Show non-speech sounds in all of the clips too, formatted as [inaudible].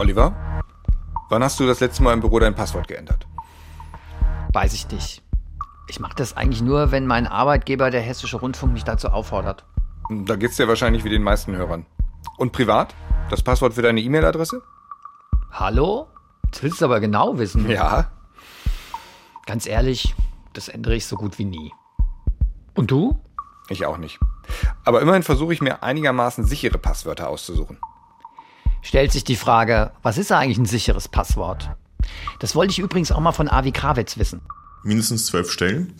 Oliver, wann hast du das letzte Mal im Büro dein Passwort geändert? Weiß ich nicht. Ich mache das eigentlich nur, wenn mein Arbeitgeber, der Hessische Rundfunk, mich dazu auffordert. Da geht's dir wahrscheinlich wie den meisten Hörern. Und privat? Das Passwort für deine E-Mail-Adresse? Hallo? Das willst du aber genau wissen. Ja. Ganz ehrlich, das ändere ich so gut wie nie. Und du? Ich auch nicht. Aber immerhin versuche ich mir einigermaßen sichere Passwörter auszusuchen. Stellt sich die Frage, was ist eigentlich ein sicheres Passwort? Das wollte ich übrigens auch mal von Avi Krawitz wissen. Mindestens zwölf Stellen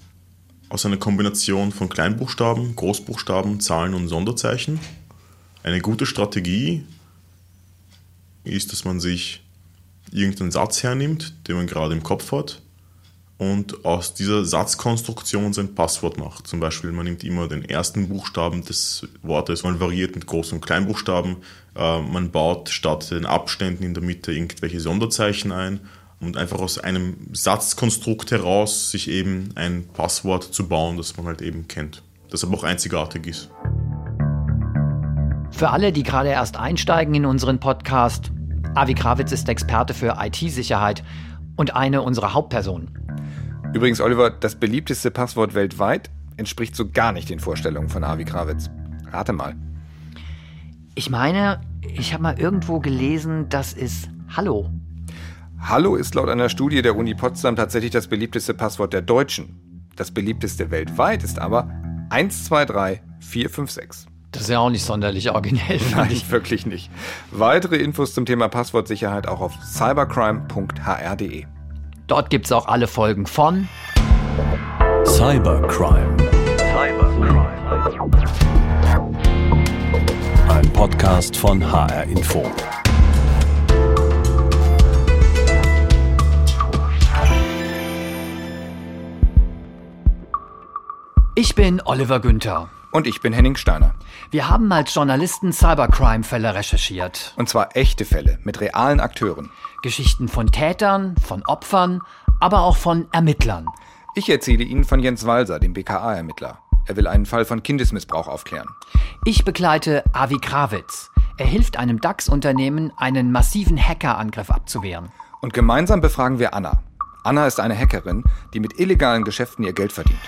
aus einer Kombination von Kleinbuchstaben, Großbuchstaben, Zahlen und Sonderzeichen. Eine gute Strategie ist, dass man sich irgendeinen Satz hernimmt, den man gerade im Kopf hat, und aus dieser Satzkonstruktion sein Passwort macht. Zum Beispiel, man nimmt immer den ersten Buchstaben des Wortes, man variiert mit Groß- und Kleinbuchstaben, äh, man baut statt den Abständen in der Mitte irgendwelche Sonderzeichen ein und einfach aus einem Satzkonstrukt heraus sich eben ein Passwort zu bauen, das man halt eben kennt, das aber auch einzigartig ist. Für alle, die gerade erst einsteigen in unseren Podcast, Avi Krawitz ist Experte für IT-Sicherheit und eine unserer Hauptpersonen. Übrigens, Oliver, das beliebteste Passwort weltweit entspricht so gar nicht den Vorstellungen von Avi Krawitz. Rate mal. Ich meine, ich habe mal irgendwo gelesen, das ist Hallo. Hallo ist laut einer Studie der Uni Potsdam tatsächlich das beliebteste Passwort der Deutschen. Das beliebteste weltweit ist aber 123456. Das ist ja auch nicht sonderlich originell. Nein, ich. wirklich nicht. Weitere Infos zum Thema Passwortsicherheit auch auf cybercrime.hr.de. Dort gibt es auch alle Folgen von Cybercrime. Ein Podcast von HR Info. Ich bin Oliver Günther. Und ich bin Henning Steiner. Wir haben als Journalisten Cybercrime-Fälle recherchiert. Und zwar echte Fälle mit realen Akteuren. Geschichten von Tätern, von Opfern, aber auch von Ermittlern. Ich erzähle Ihnen von Jens Walser, dem BKA-Ermittler. Er will einen Fall von Kindesmissbrauch aufklären. Ich begleite Avi Krawitz. Er hilft einem DAX-Unternehmen, einen massiven Hackerangriff abzuwehren. Und gemeinsam befragen wir Anna. Anna ist eine Hackerin, die mit illegalen Geschäften ihr Geld verdient.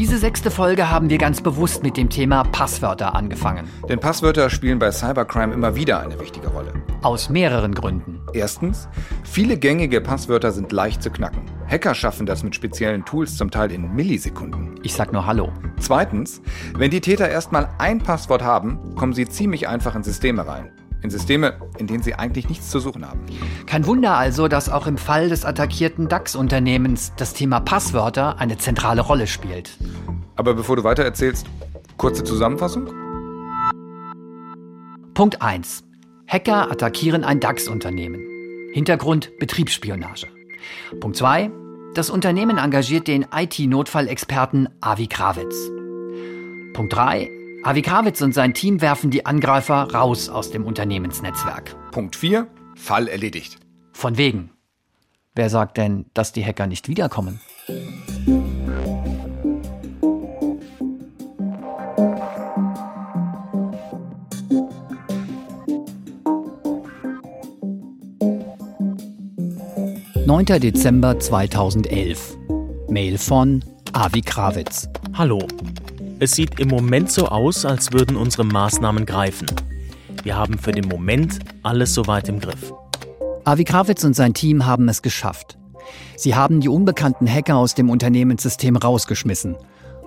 Diese sechste Folge haben wir ganz bewusst mit dem Thema Passwörter angefangen. Denn Passwörter spielen bei Cybercrime immer wieder eine wichtige Rolle. Aus mehreren Gründen. Erstens, viele gängige Passwörter sind leicht zu knacken. Hacker schaffen das mit speziellen Tools zum Teil in Millisekunden. Ich sag nur Hallo. Zweitens, wenn die Täter erstmal ein Passwort haben, kommen sie ziemlich einfach in Systeme rein. In Systeme, in denen sie eigentlich nichts zu suchen haben. Kein Wunder also, dass auch im Fall des attackierten DAX-Unternehmens das Thema Passwörter eine zentrale Rolle spielt. Aber bevor du weiter erzählst, kurze Zusammenfassung? Punkt 1. Hacker attackieren ein DAX-Unternehmen. Hintergrund Betriebsspionage. Punkt 2. Das Unternehmen engagiert den IT-Notfallexperten Avi Krawitz. Punkt 3. Avi Krawitz und sein Team werfen die Angreifer raus aus dem Unternehmensnetzwerk. Punkt 4, Fall erledigt. Von wegen. Wer sagt denn, dass die Hacker nicht wiederkommen? Neunter Dezember 2011. Mail von Avi Krawitz. Hallo. Es sieht im Moment so aus, als würden unsere Maßnahmen greifen. Wir haben für den Moment alles soweit im Griff. Avi Krawitz und sein Team haben es geschafft. Sie haben die unbekannten Hacker aus dem Unternehmenssystem rausgeschmissen.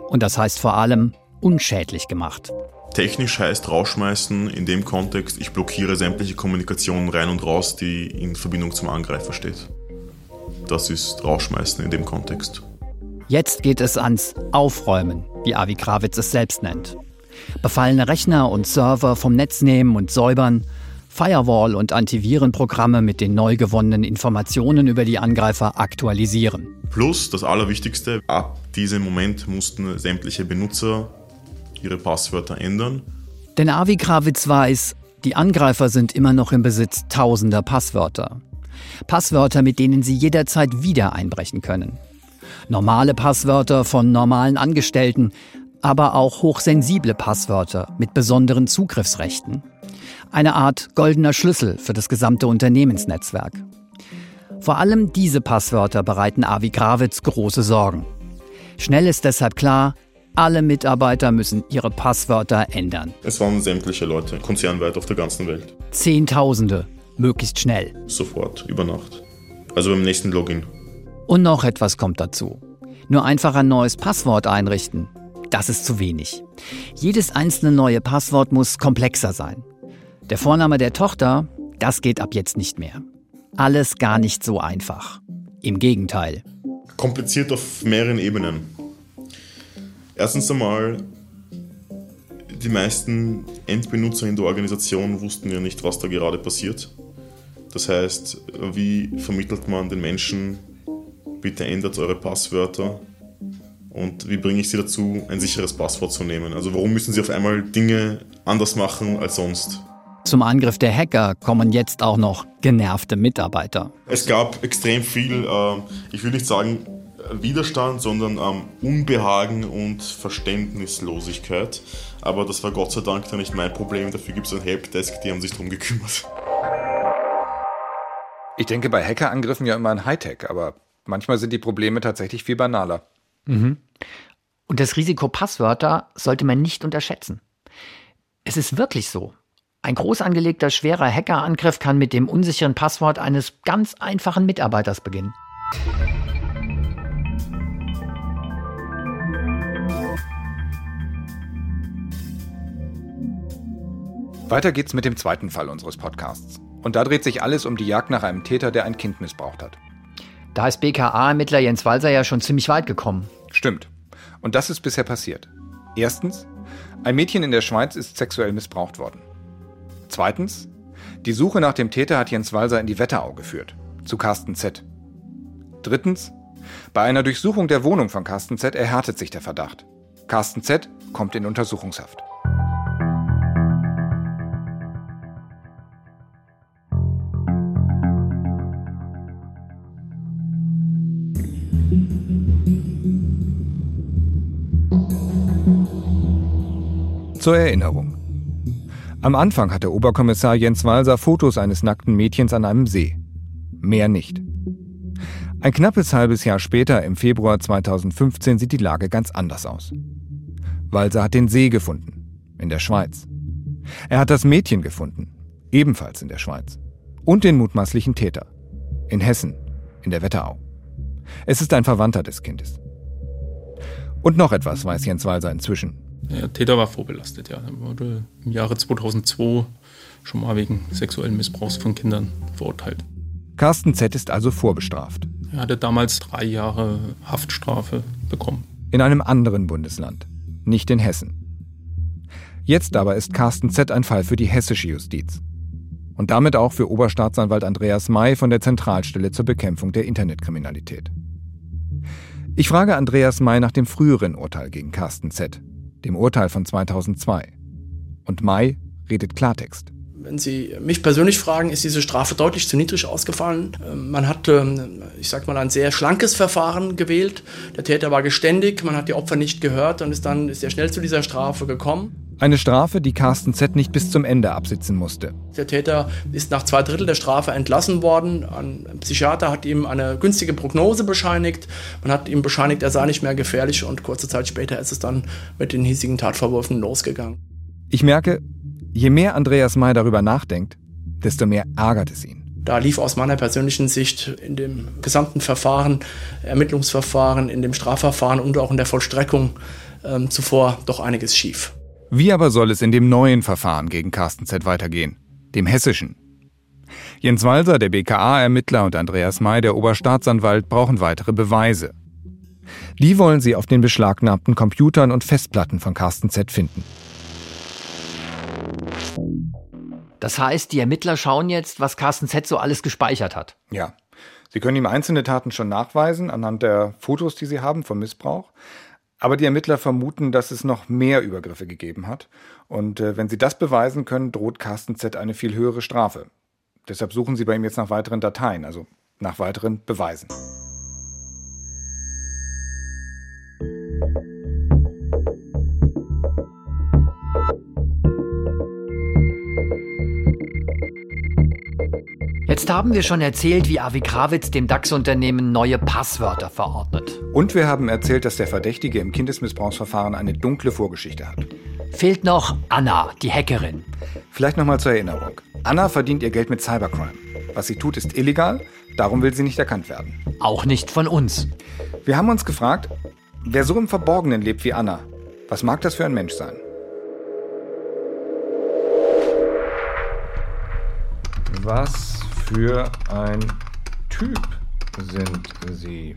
Und das heißt vor allem unschädlich gemacht. Technisch heißt rausschmeißen in dem Kontext, ich blockiere sämtliche Kommunikation rein und raus, die in Verbindung zum Angreifer steht. Das ist rausschmeißen in dem Kontext. Jetzt geht es ans Aufräumen, wie Avi Krawitz es selbst nennt. Befallene Rechner und Server vom Netz nehmen und säubern, Firewall- und Antivirenprogramme mit den neu gewonnenen Informationen über die Angreifer aktualisieren. Plus, das Allerwichtigste, ab diesem Moment mussten sämtliche Benutzer ihre Passwörter ändern. Denn Avi Krawitz weiß, die Angreifer sind immer noch im Besitz tausender Passwörter. Passwörter, mit denen sie jederzeit wieder einbrechen können. Normale Passwörter von normalen Angestellten, aber auch hochsensible Passwörter mit besonderen Zugriffsrechten. Eine Art goldener Schlüssel für das gesamte Unternehmensnetzwerk. Vor allem diese Passwörter bereiten Avi Grawitz große Sorgen. Schnell ist deshalb klar, alle Mitarbeiter müssen ihre Passwörter ändern. Es waren sämtliche Leute, konzernweit auf der ganzen Welt. Zehntausende, möglichst schnell. Sofort, über Nacht. Also beim nächsten Login. Und noch etwas kommt dazu. Nur einfach ein neues Passwort einrichten, das ist zu wenig. Jedes einzelne neue Passwort muss komplexer sein. Der Vorname der Tochter, das geht ab jetzt nicht mehr alles gar nicht so einfach. Im Gegenteil. Kompliziert auf mehreren Ebenen. Erstens einmal, die meisten Endbenutzer in der Organisation wussten ja nicht, was da gerade passiert. Das heißt, wie vermittelt man den Menschen, bitte ändert eure Passwörter und wie bringe ich sie dazu, ein sicheres Passwort zu nehmen? Also warum müssen sie auf einmal Dinge anders machen als sonst? Zum Angriff der Hacker kommen jetzt auch noch genervte Mitarbeiter. Es gab extrem viel, äh, ich will nicht sagen Widerstand, sondern ähm, Unbehagen und Verständnislosigkeit. Aber das war Gott sei Dank dann nicht mein Problem. Dafür gibt es ein Helpdesk, die haben sich darum gekümmert. Ich denke bei Hackerangriffen ja immer an Hightech, aber manchmal sind die Probleme tatsächlich viel banaler. Mhm. Und das Risiko Passwörter sollte man nicht unterschätzen. Es ist wirklich so. Ein groß angelegter, schwerer Hackerangriff kann mit dem unsicheren Passwort eines ganz einfachen Mitarbeiters beginnen. Weiter geht's mit dem zweiten Fall unseres Podcasts. Und da dreht sich alles um die Jagd nach einem Täter, der ein Kind missbraucht hat. Da ist BKA-Ermittler Jens Walser ja schon ziemlich weit gekommen. Stimmt. Und das ist bisher passiert. Erstens, ein Mädchen in der Schweiz ist sexuell missbraucht worden. Zweitens, die Suche nach dem Täter hat Jens Walser in die Wetterau geführt, zu Carsten Z. Drittens, bei einer Durchsuchung der Wohnung von Carsten Z erhärtet sich der Verdacht. Carsten Z kommt in Untersuchungshaft. Zur Erinnerung. Am Anfang hatte Oberkommissar Jens Walser Fotos eines nackten Mädchens an einem See. Mehr nicht. Ein knappes halbes Jahr später, im Februar 2015, sieht die Lage ganz anders aus. Walser hat den See gefunden, in der Schweiz. Er hat das Mädchen gefunden, ebenfalls in der Schweiz. Und den mutmaßlichen Täter, in Hessen, in der Wetterau. Es ist ein Verwandter des Kindes. Und noch etwas weiß Jens Walser inzwischen. Der Täter war vorbelastet, ja. Er wurde im Jahre 2002 schon mal wegen sexuellen Missbrauchs von Kindern verurteilt. Carsten Z. ist also vorbestraft. Er hatte damals drei Jahre Haftstrafe bekommen. In einem anderen Bundesland, nicht in Hessen. Jetzt aber ist Carsten Z. ein Fall für die hessische Justiz. Und damit auch für Oberstaatsanwalt Andreas May von der Zentralstelle zur Bekämpfung der Internetkriminalität. Ich frage Andreas May nach dem früheren Urteil gegen Carsten Z dem Urteil von 2002. Und Mai redet Klartext. Wenn Sie mich persönlich fragen, ist diese Strafe deutlich zu niedrig ausgefallen. Ähm, man hat, ähm, ich sag mal, ein sehr schlankes Verfahren gewählt. Der Täter war geständig, man hat die Opfer nicht gehört und ist dann sehr schnell zu dieser Strafe gekommen. Eine Strafe, die Carsten Z nicht bis zum Ende absitzen musste. Der Täter ist nach zwei Drittel der Strafe entlassen worden. Ein Psychiater hat ihm eine günstige Prognose bescheinigt. Man hat ihm bescheinigt, er sei nicht mehr gefährlich und kurze Zeit später ist es dann mit den hiesigen Tatvorwürfen losgegangen. Ich merke, je mehr Andreas May darüber nachdenkt, desto mehr ärgert es ihn. Da lief aus meiner persönlichen Sicht in dem gesamten Verfahren, Ermittlungsverfahren, in dem Strafverfahren und auch in der Vollstreckung äh, zuvor doch einiges schief. Wie aber soll es in dem neuen Verfahren gegen Carsten Z weitergehen? Dem hessischen? Jens Walser, der BKA-Ermittler und Andreas May, der Oberstaatsanwalt, brauchen weitere Beweise. Die wollen sie auf den beschlagnahmten Computern und Festplatten von Carsten Z finden. Das heißt, die Ermittler schauen jetzt, was Carsten Z so alles gespeichert hat. Ja. Sie können ihm einzelne Taten schon nachweisen, anhand der Fotos, die sie haben vom Missbrauch. Aber die Ermittler vermuten, dass es noch mehr Übergriffe gegeben hat. Und äh, wenn sie das beweisen können, droht Carsten Z eine viel höhere Strafe. Deshalb suchen sie bei ihm jetzt nach weiteren Dateien, also nach weiteren Beweisen. Zuletzt haben wir schon erzählt, wie Avi Krawitz dem DAX-Unternehmen neue Passwörter verordnet. Und wir haben erzählt, dass der Verdächtige im Kindesmissbrauchsverfahren eine dunkle Vorgeschichte hat. Fehlt noch Anna, die Hackerin. Vielleicht nochmal zur Erinnerung. Anna verdient ihr Geld mit Cybercrime. Was sie tut, ist illegal, darum will sie nicht erkannt werden. Auch nicht von uns. Wir haben uns gefragt, wer so im Verborgenen lebt wie Anna, was mag das für ein Mensch sein? Was für ein Typ sind Sie?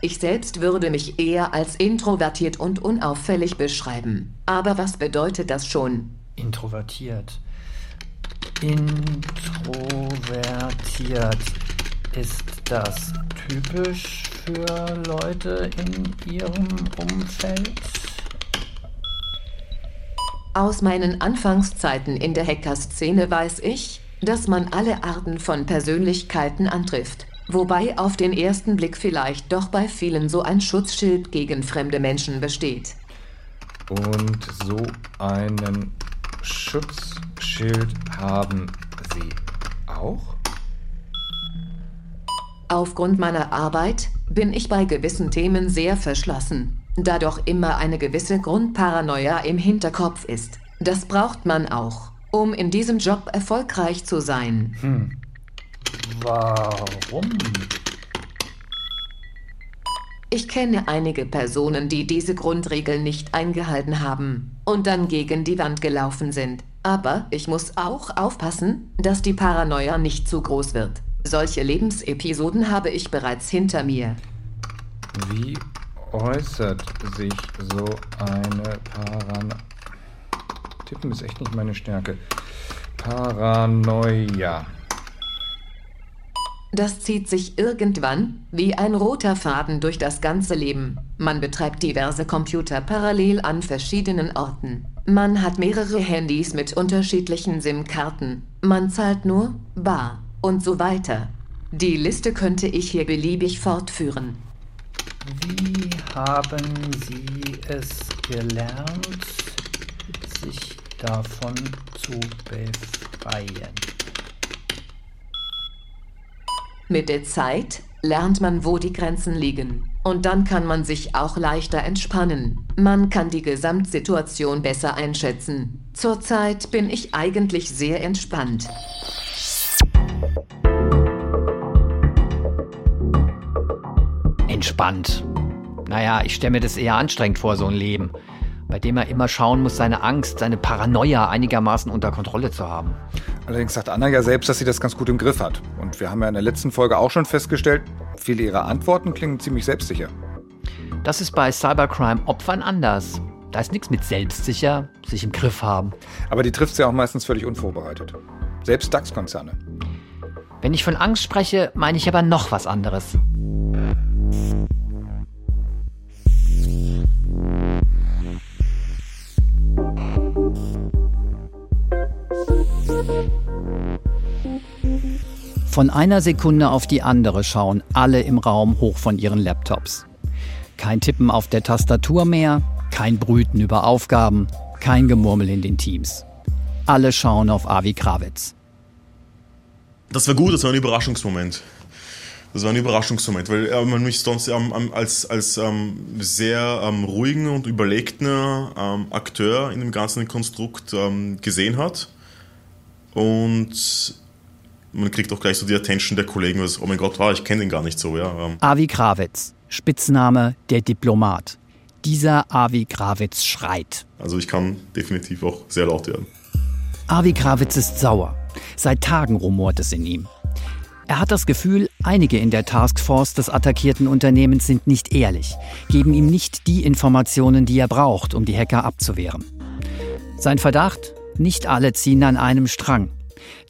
Ich selbst würde mich eher als introvertiert und unauffällig beschreiben. Aber was bedeutet das schon? Introvertiert. Introvertiert. Ist das typisch für Leute in Ihrem Umfeld? Aus meinen Anfangszeiten in der Hackerszene weiß ich, dass man alle Arten von Persönlichkeiten antrifft. Wobei auf den ersten Blick vielleicht doch bei vielen so ein Schutzschild gegen fremde Menschen besteht. Und so einen Schutzschild haben Sie auch? Aufgrund meiner Arbeit bin ich bei gewissen Themen sehr verschlossen, da doch immer eine gewisse Grundparanoia im Hinterkopf ist. Das braucht man auch, um in diesem Job erfolgreich zu sein. Hm. Warum? Ich kenne einige Personen, die diese Grundregeln nicht eingehalten haben und dann gegen die Wand gelaufen sind. Aber ich muss auch aufpassen, dass die Paranoia nicht zu groß wird. Solche Lebensepisoden habe ich bereits hinter mir. Wie äußert sich so eine Paranoia? Tippen ist echt nicht meine Stärke. Paranoia. Das zieht sich irgendwann wie ein roter Faden durch das ganze Leben. Man betreibt diverse Computer parallel an verschiedenen Orten. Man hat mehrere Handys mit unterschiedlichen SIM-Karten. Man zahlt nur bar und so weiter. Die Liste könnte ich hier beliebig fortführen. Wie haben Sie es gelernt, davon zu befreien? Mit der Zeit lernt man, wo die Grenzen liegen. Und dann kann man sich auch leichter entspannen. Man kann die Gesamtsituation besser einschätzen. Zurzeit bin ich eigentlich sehr entspannt. Entspannt. Naja, ich stelle mir das eher anstrengend vor, so ein Leben, bei dem er immer schauen muss, seine Angst, seine Paranoia einigermaßen unter Kontrolle zu haben. Allerdings sagt Anna ja selbst, dass sie das ganz gut im Griff hat. Und wir haben ja in der letzten Folge auch schon festgestellt, viele ihrer Antworten klingen ziemlich selbstsicher. Das ist bei Cybercrime-Opfern anders. Da ist nichts mit selbstsicher, sich im Griff haben. Aber die trifft sie auch meistens völlig unvorbereitet. Selbst DAX-Konzerne. Wenn ich von Angst spreche, meine ich aber noch was anderes. Von einer Sekunde auf die andere schauen alle im Raum hoch von ihren Laptops. Kein Tippen auf der Tastatur mehr, kein Brüten über Aufgaben, kein Gemurmel in den Teams. Alle schauen auf Avi Krawitz. Das war gut, das war ein Überraschungsmoment. Das war ein Überraschungsmoment, weil äh, man mich sonst ähm, als, als ähm, sehr ähm, ruhigen und überlegten ähm, Akteur in dem ganzen Konstrukt ähm, gesehen hat. Und man kriegt auch gleich so die Attention der Kollegen, was, oh mein Gott, wow, ich kenne den gar nicht so. Ja. Ähm. Avi Krawitz, Spitzname der Diplomat. Dieser Avi Krawitz schreit. Also ich kann definitiv auch sehr laut werden. Avi Krawitz ist sauer. Seit Tagen rumort es in ihm. Er hat das Gefühl, einige in der Taskforce des attackierten Unternehmens sind nicht ehrlich, geben ihm nicht die Informationen, die er braucht, um die Hacker abzuwehren. Sein Verdacht? Nicht alle ziehen an einem Strang.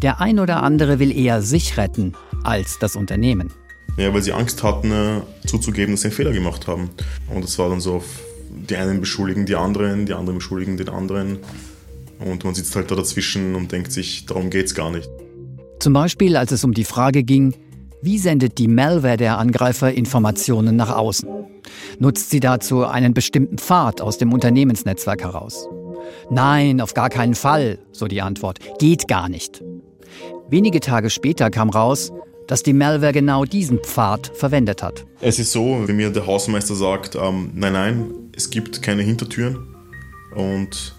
Der ein oder andere will eher sich retten als das Unternehmen. Ja, weil sie Angst hatten, äh, zuzugeben, dass sie einen Fehler gemacht haben. Und es war dann so, die einen beschuldigen die anderen, die anderen beschuldigen den anderen. Und man sitzt halt da dazwischen und denkt sich, darum geht's gar nicht. Zum Beispiel, als es um die Frage ging, wie sendet die Malware der Angreifer Informationen nach außen? Nutzt sie dazu einen bestimmten Pfad aus dem Unternehmensnetzwerk heraus? Nein, auf gar keinen Fall, so die Antwort. Geht gar nicht. Wenige Tage später kam raus, dass die Malware genau diesen Pfad verwendet hat. Es ist so, wie mir der Hausmeister sagt, ähm, nein, nein, es gibt keine Hintertüren und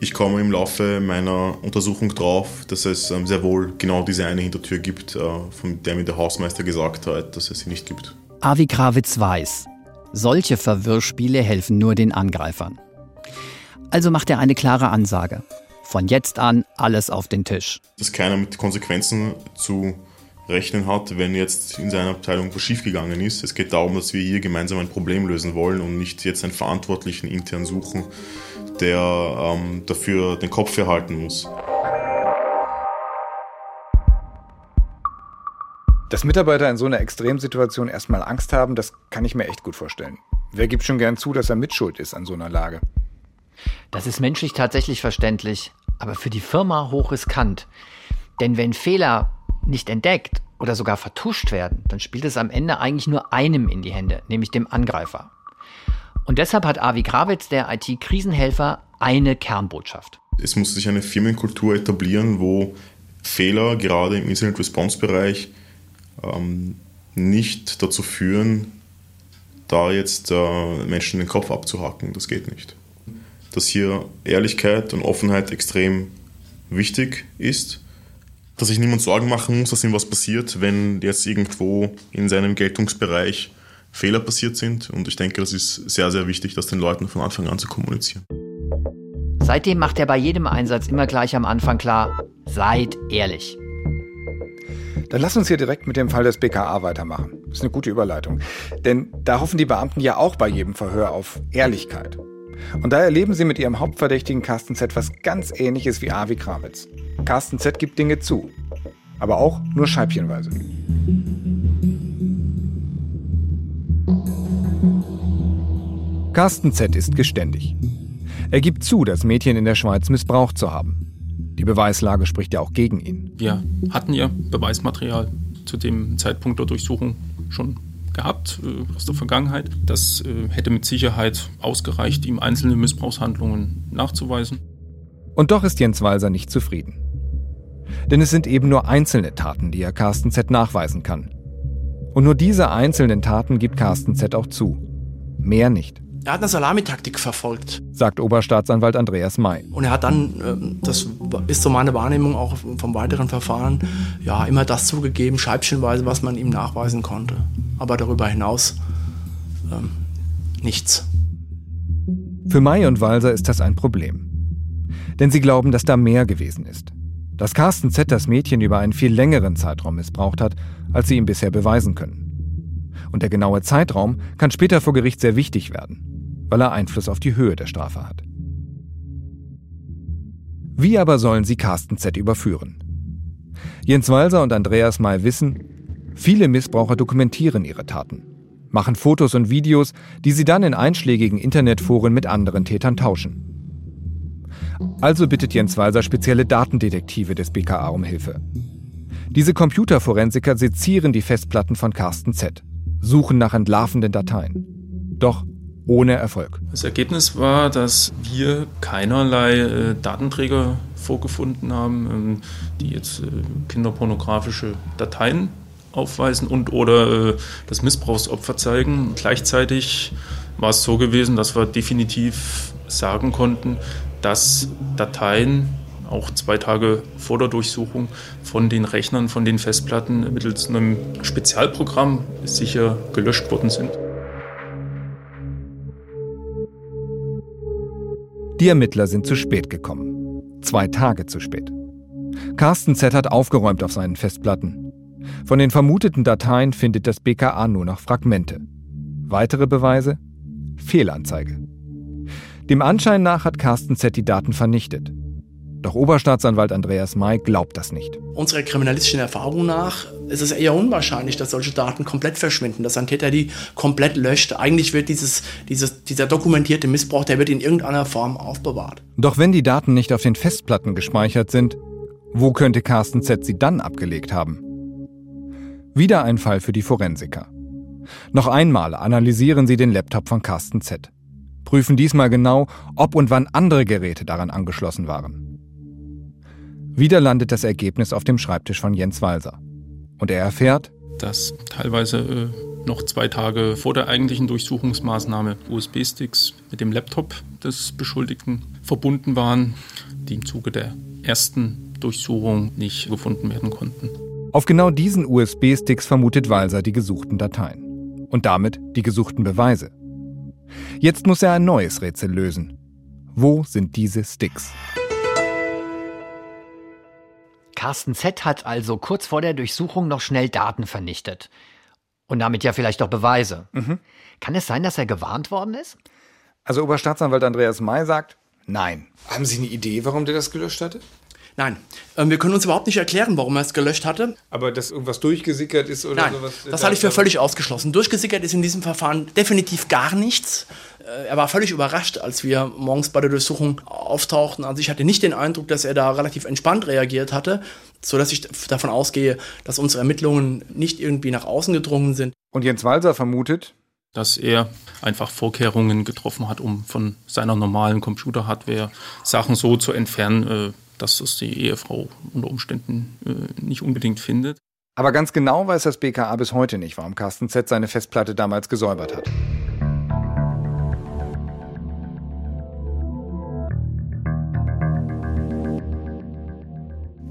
ich komme im Laufe meiner Untersuchung drauf, dass es ähm, sehr wohl genau diese eine Hintertür gibt, äh, von der mir der Hausmeister gesagt hat, dass es sie nicht gibt. Avi Krawitz weiß, solche Verwirrspiele helfen nur den Angreifern. Also macht er eine klare Ansage. Von jetzt an alles auf den Tisch. Dass keiner mit Konsequenzen zu rechnen hat, wenn jetzt in seiner Abteilung was schiefgegangen ist. Es geht darum, dass wir hier gemeinsam ein Problem lösen wollen und nicht jetzt einen Verantwortlichen intern suchen, der ähm, dafür den Kopf verhalten muss. Dass Mitarbeiter in so einer Extremsituation erstmal Angst haben, das kann ich mir echt gut vorstellen. Wer gibt schon gern zu, dass er mitschuld ist an so einer Lage? Das ist menschlich tatsächlich verständlich, aber für die Firma hochriskant. Denn wenn Fehler nicht entdeckt oder sogar vertuscht werden, dann spielt es am Ende eigentlich nur einem in die Hände, nämlich dem Angreifer. Und deshalb hat Avi Krawitz, der IT-Krisenhelfer, eine Kernbotschaft. Es muss sich eine Firmenkultur etablieren, wo Fehler gerade im Incident Response Bereich ähm, nicht dazu führen, da jetzt äh, Menschen den Kopf abzuhacken. Das geht nicht. Dass hier Ehrlichkeit und Offenheit extrem wichtig ist. Dass sich niemand Sorgen machen muss, dass ihm was passiert, wenn jetzt irgendwo in seinem Geltungsbereich Fehler passiert sind. Und ich denke, das ist sehr, sehr wichtig, das den Leuten von Anfang an zu kommunizieren. Seitdem macht er bei jedem Einsatz immer gleich am Anfang klar, seid ehrlich. Dann lass uns hier direkt mit dem Fall des BKA weitermachen. Das ist eine gute Überleitung. Denn da hoffen die Beamten ja auch bei jedem Verhör auf Ehrlichkeit. Und da erleben sie mit ihrem Hauptverdächtigen Carsten Z was ganz ähnliches wie Avi Krawitz. Carsten Z gibt Dinge zu. Aber auch nur scheibchenweise. Carsten Z ist geständig. Er gibt zu, das Mädchen in der Schweiz missbraucht zu haben. Die Beweislage spricht ja auch gegen ihn. Wir hatten ja Beweismaterial zu dem Zeitpunkt der Durchsuchung schon gehabt äh, aus der Vergangenheit. Das äh, hätte mit Sicherheit ausgereicht, ihm einzelne Missbrauchshandlungen nachzuweisen. Und doch ist Jens Walser nicht zufrieden. Denn es sind eben nur einzelne Taten, die er Carsten Z nachweisen kann. Und nur diese einzelnen Taten gibt Carsten Z auch zu. Mehr nicht. Er hat eine Salamitaktik verfolgt. Sagt Oberstaatsanwalt Andreas May. Und er hat dann, ähm, das ist so meine Wahrnehmung auch vom weiteren Verfahren, ja, immer das zugegeben, scheibchenweise, was man ihm nachweisen konnte. Aber darüber hinaus ähm, nichts. Für May und Walser ist das ein Problem. Denn sie glauben, dass da mehr gewesen ist. Dass Carsten Z das Mädchen über einen viel längeren Zeitraum missbraucht hat, als sie ihm bisher beweisen können. Und der genaue Zeitraum kann später vor Gericht sehr wichtig werden weil er Einfluss auf die Höhe der Strafe hat. Wie aber sollen sie Carsten Z überführen? Jens Walser und Andreas May wissen, viele Missbraucher dokumentieren ihre Taten, machen Fotos und Videos, die sie dann in einschlägigen Internetforen mit anderen Tätern tauschen. Also bittet Jens Walser spezielle Datendetektive des BKA um Hilfe. Diese Computerforensiker sezieren die Festplatten von Carsten Z, suchen nach entlarvenden Dateien. Doch ohne Erfolg. Das Ergebnis war, dass wir keinerlei äh, Datenträger vorgefunden haben, ähm, die jetzt äh, kinderpornografische Dateien aufweisen und oder äh, das Missbrauchsopfer zeigen. Gleichzeitig war es so gewesen, dass wir definitiv sagen konnten, dass Dateien auch zwei Tage vor der Durchsuchung von den Rechnern, von den Festplatten mittels einem Spezialprogramm sicher gelöscht worden sind. Die Ermittler sind zu spät gekommen. Zwei Tage zu spät. Carsten Z hat aufgeräumt auf seinen Festplatten. Von den vermuteten Dateien findet das BKA nur noch Fragmente. Weitere Beweise? Fehlanzeige. Dem Anschein nach hat Carsten Z die Daten vernichtet. Doch Oberstaatsanwalt Andreas May glaubt das nicht. Unserer kriminalistischen Erfahrung nach ist es eher unwahrscheinlich, dass solche Daten komplett verschwinden, dass ein Täter die komplett löscht. Eigentlich wird dieses, dieses, dieser dokumentierte Missbrauch, der wird in irgendeiner Form aufbewahrt. Doch wenn die Daten nicht auf den Festplatten gespeichert sind, wo könnte Carsten Z sie dann abgelegt haben? Wieder ein Fall für die Forensiker. Noch einmal analysieren sie den Laptop von Carsten Z. Prüfen diesmal genau, ob und wann andere Geräte daran angeschlossen waren. Wieder landet das Ergebnis auf dem Schreibtisch von Jens Walser. Und er erfährt, dass teilweise äh, noch zwei Tage vor der eigentlichen Durchsuchungsmaßnahme USB-Sticks mit dem Laptop des Beschuldigten verbunden waren, die im Zuge der ersten Durchsuchung nicht gefunden werden konnten. Auf genau diesen USB-Sticks vermutet Walser die gesuchten Dateien. Und damit die gesuchten Beweise. Jetzt muss er ein neues Rätsel lösen. Wo sind diese Sticks? Carsten Z hat also kurz vor der Durchsuchung noch schnell Daten vernichtet. Und damit ja vielleicht auch Beweise. Mhm. Kann es sein, dass er gewarnt worden ist? Also Oberstaatsanwalt Andreas May sagt, nein. Haben Sie eine Idee, warum der das gelöscht hatte? Nein, ähm, wir können uns überhaupt nicht erklären, warum er es gelöscht hatte. Aber dass irgendwas durchgesickert ist oder Nein, sowas? das halte ich für völlig ausgeschlossen. Durchgesickert ist in diesem Verfahren definitiv gar nichts. Äh, Er war völlig überrascht, als wir morgens bei der Durchsuchung auftauchten. Also ich hatte nicht den Eindruck, dass er da relativ entspannt reagiert hatte, sodass ich davon ausgehe, dass unsere Ermittlungen nicht irgendwie nach außen gedrungen sind. Und Jens Walser vermutet, dass er einfach Vorkehrungen getroffen hat, um von seiner normalen Computerhardware Sachen so zu entfernen, äh, dass es die Ehefrau unter Umständen äh, nicht unbedingt findet. aber ganz genau weiß das BKA bis heute nicht, warum Carsten Z seine Festplatte damals gesäubert hat.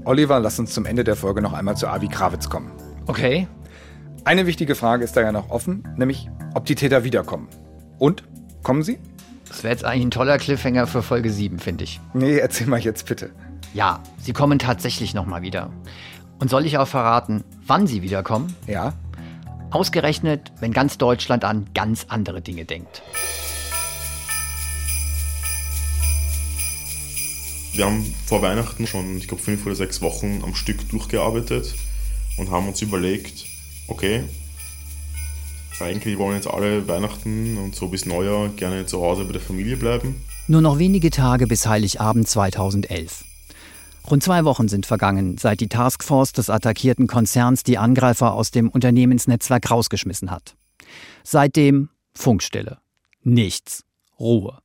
Oliver, lass uns zum Ende der Folge noch einmal zu Avi Krawitz kommen. Okay. Eine wichtige Frage ist da ja noch offen, nämlich ob die Täter wiederkommen. Und? Kommen sie? Das wäre jetzt eigentlich ein toller Cliffhanger für Folge 7, finde ich. Nee, erzähl mal jetzt bitte. Ja, sie kommen tatsächlich nochmal wieder. Und soll ich auch verraten, wann sie wiederkommen? Ja? Ausgerechnet, wenn ganz Deutschland an ganz andere Dinge denkt. Wir haben vor Weihnachten schon, ich glaube, fünf oder sechs Wochen am Stück durchgearbeitet und haben uns überlegt, okay, eigentlich wollen jetzt alle Weihnachten und so bis Neujahr gerne zu Hause bei der Familie bleiben. Nur noch wenige Tage bis Heiligabend 2011. Rund zwei Wochen sind vergangen, seit die Taskforce des attackierten Konzerns die Angreifer aus dem Unternehmensnetzwerk rausgeschmissen hat. Seitdem Funkstille. Nichts. Ruhe.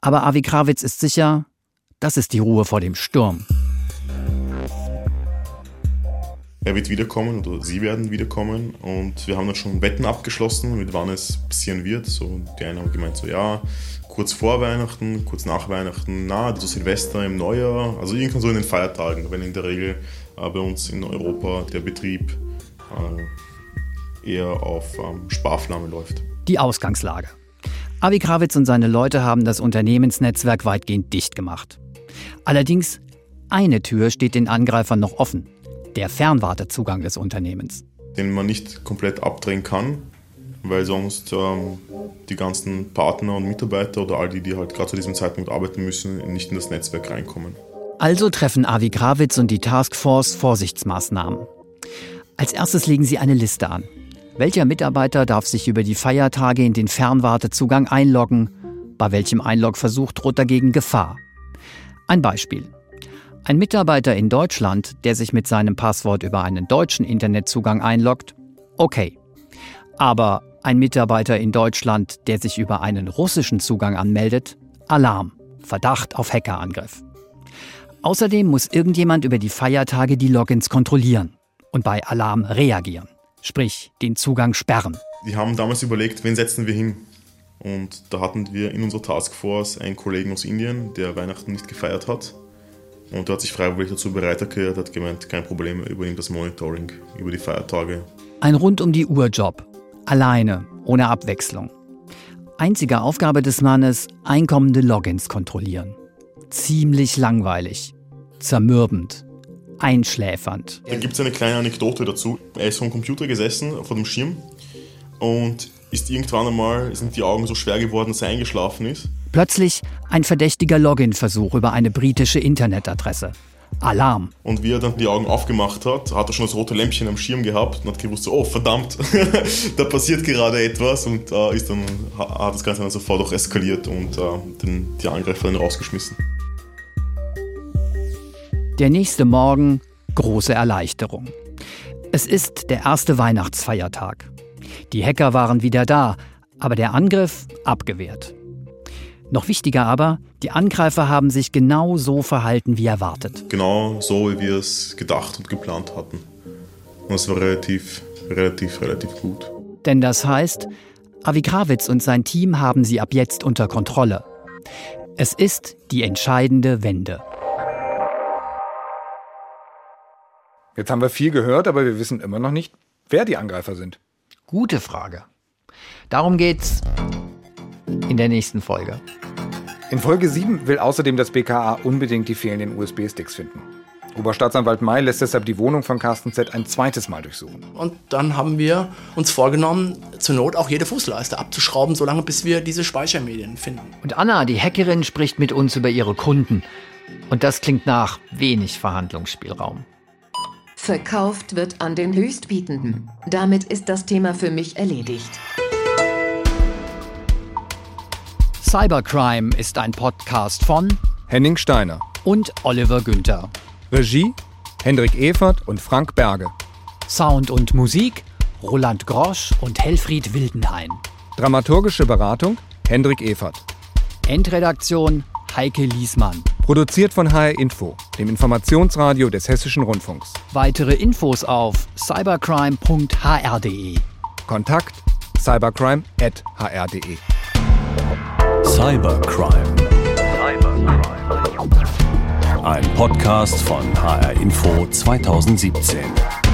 Aber Avi Krawitz ist sicher, das ist die Ruhe vor dem Sturm. Er wird wiederkommen oder sie werden wiederkommen und wir haben dann schon Wetten abgeschlossen, mit wann es passieren wird. So, die einen haben gemeint, so ja, kurz vor Weihnachten, kurz nach Weihnachten, na, so Silvester im Neujahr, also irgendwann so in den Feiertagen, wenn in der Regel äh, bei uns in Europa der Betrieb äh, eher auf ähm, Sparflamme läuft. Die Ausgangslage. Avi Krawitz und seine Leute haben das Unternehmensnetzwerk weitgehend dicht gemacht. Allerdings, eine Tür steht den Angreifern noch offen. Der Fernwartezugang des Unternehmens. Den man nicht komplett abdrehen kann, weil sonst ähm, die ganzen Partner und Mitarbeiter oder all die, die halt gerade zu diesem Zeitpunkt arbeiten müssen, nicht in das Netzwerk reinkommen. Also treffen Avi Krawitz und die Taskforce Vorsichtsmaßnahmen. Als erstes legen sie eine Liste an. Welcher Mitarbeiter darf sich über die Feiertage in den Fernwartezugang einloggen? Bei welchem Einlogversuch droht dagegen Gefahr? Ein Beispiel. Ein Mitarbeiter in Deutschland, der sich mit seinem Passwort über einen deutschen Internetzugang einloggt, okay. Aber ein Mitarbeiter in Deutschland, der sich über einen russischen Zugang anmeldet, Alarm, Verdacht auf Hackerangriff. Außerdem muss irgendjemand über die Feiertage die Logins kontrollieren und bei Alarm reagieren, sprich den Zugang sperren. Die haben damals überlegt, wen setzen wir hin? Und da hatten wir in unserer Taskforce einen Kollegen aus Indien, der Weihnachten nicht gefeiert hat. Und der hat sich freiwillig dazu bereit erklärt, hat gemeint, kein Problem, er übernimmt das Monitoring über die Feiertage. Ein rund um die Uhr Job. Alleine, ohne Abwechslung. Einzige Aufgabe des Mannes, einkommende Logins kontrollieren. Ziemlich langweilig. Zermürbend. Einschläfernd. Da gibt es eine kleine Anekdote dazu. Er ist vom Computer gesessen, vor dem Schirm und ist irgendwann einmal, sind die Augen so schwer geworden, dass er eingeschlafen ist. Plötzlich ein verdächtiger Login-Versuch über eine britische Internetadresse. Alarm. Und wie er dann die Augen aufgemacht hat, hat er schon das rote Lämpchen am Schirm gehabt und hat gewusst, so, oh verdammt, [laughs] da passiert gerade etwas und äh, ist dann, hat das Ganze dann sofort auch eskaliert und äh, den, die Angreifer dann rausgeschmissen. Der nächste Morgen große Erleichterung. Es ist der erste Weihnachtsfeiertag. Die Hacker waren wieder da, aber der Angriff abgewehrt. Noch wichtiger aber, die Angreifer haben sich genau so verhalten wie erwartet. Genau so, wie wir es gedacht und geplant hatten. Und das war relativ, relativ, relativ gut. Denn das heißt, Avi Krawitz und sein Team haben sie ab jetzt unter Kontrolle. Es ist die entscheidende Wende. Jetzt haben wir viel gehört, aber wir wissen immer noch nicht, wer die Angreifer sind. Gute Frage. Darum geht's in der nächsten Folge. In Folge 7 will außerdem das BKA unbedingt die fehlenden USB-Sticks finden. Oberstaatsanwalt May lässt deshalb die Wohnung von Carsten Z ein zweites Mal durchsuchen. Und dann haben wir uns vorgenommen, zur Not auch jede Fußleiste abzuschrauben, solange bis wir diese Speichermedien finden. Und Anna, die Hackerin, spricht mit uns über ihre Kunden. Und das klingt nach wenig Verhandlungsspielraum. Verkauft wird an den Höchstbietenden. Damit ist das Thema für mich erledigt. Cybercrime ist ein Podcast von Henning Steiner. und Oliver Günther. Regie Hendrik Evert und Frank Berge. Sound und Musik Roland Grosch und Helfried Wildenhain. Dramaturgische Beratung Hendrik Evert. Endredaktion Heike Liesmann. Produziert von HR Info, dem Informationsradio des Hessischen Rundfunks. Weitere Infos auf cybercrime.hr.de. Kontakt cybercrime.hr.de. Cybercrime. Ein Podcast von HR Info 2017.